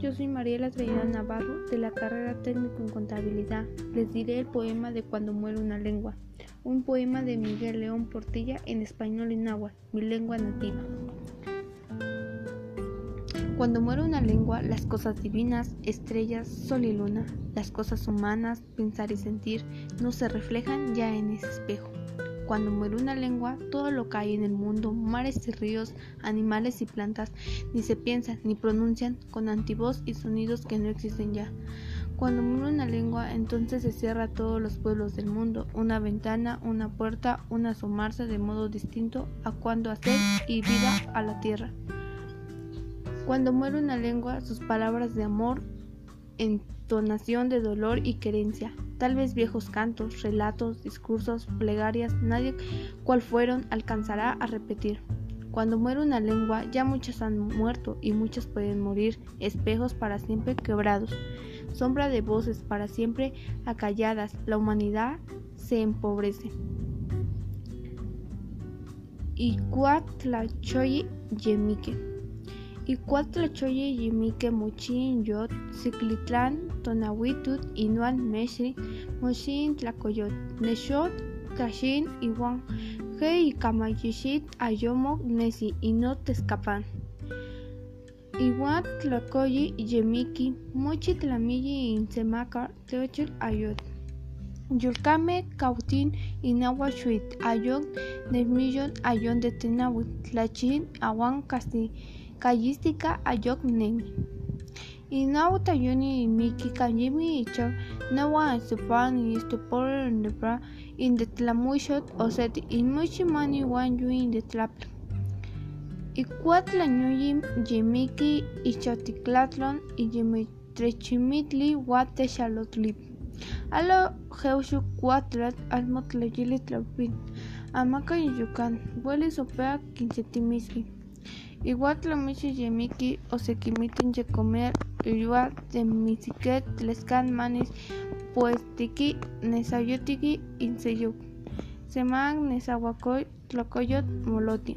soy Mariela Traina Navarro de la carrera técnico en contabilidad. Les diré el poema de Cuando muere una lengua, un poema de Miguel León Portilla en español y náhuatl, mi lengua nativa. Cuando muere una lengua, las cosas divinas, estrellas, sol y luna, las cosas humanas, pensar y sentir, no se reflejan ya en ese espejo. Cuando muere una lengua, todo lo que hay en el mundo, mares y ríos, animales y plantas, ni se piensan ni pronuncian con antivoz y sonidos que no existen ya. Cuando muere una lengua, entonces se cierra todos los pueblos del mundo, una ventana, una puerta, un asomarse de modo distinto a cuando hacer y vida a la tierra. Cuando muere una lengua, sus palabras de amor, entonación de dolor y querencia, tal vez viejos cantos, relatos, discursos, plegarias, nadie cual fueron alcanzará a repetir. Cuando muere una lengua, ya muchos han muerto y muchos pueden morir, espejos para siempre quebrados, sombra de voces para siempre acalladas, la humanidad se empobrece. Y yemique. Icuatlachoye yimique mochin yot, Ciclitlán, Tonahuitut, Inuan Meshri, Mochin Tlacoyot, Neshot, Tashin, Iwan, He y Kamayishit, Ayomok, Nesi, y no te escapan. Iguat Tlacoyi Yemiki, Mochi Tlamilli, Insemaka, Teochil Ayot. Yulkame, Cautín, Inagua Shuit, Ayot, Nesmillon, Ayon de Tenawit, Tlachin, Awan Casti. Callística ayok nemi. Y no tayuni miki kanyimi icha nawa estepan y estupor en de pra in de tlamuishot o set in muchi mani wan yu in de tlap. Y cuatla ñuyim yemiki ichoticlatlon y yemitrechimitli wate xalotlip. Alo geushu cuatlat almotlayili tlapin. Amaka y yukan, huele sopea quinsetimiski. Igual tlomichi yemiki o se quimiten ye comer igual de misiquet lescan manis pues tiki nesayotiki inseyuk. Semang nesahuacoy tlocoyot moloti.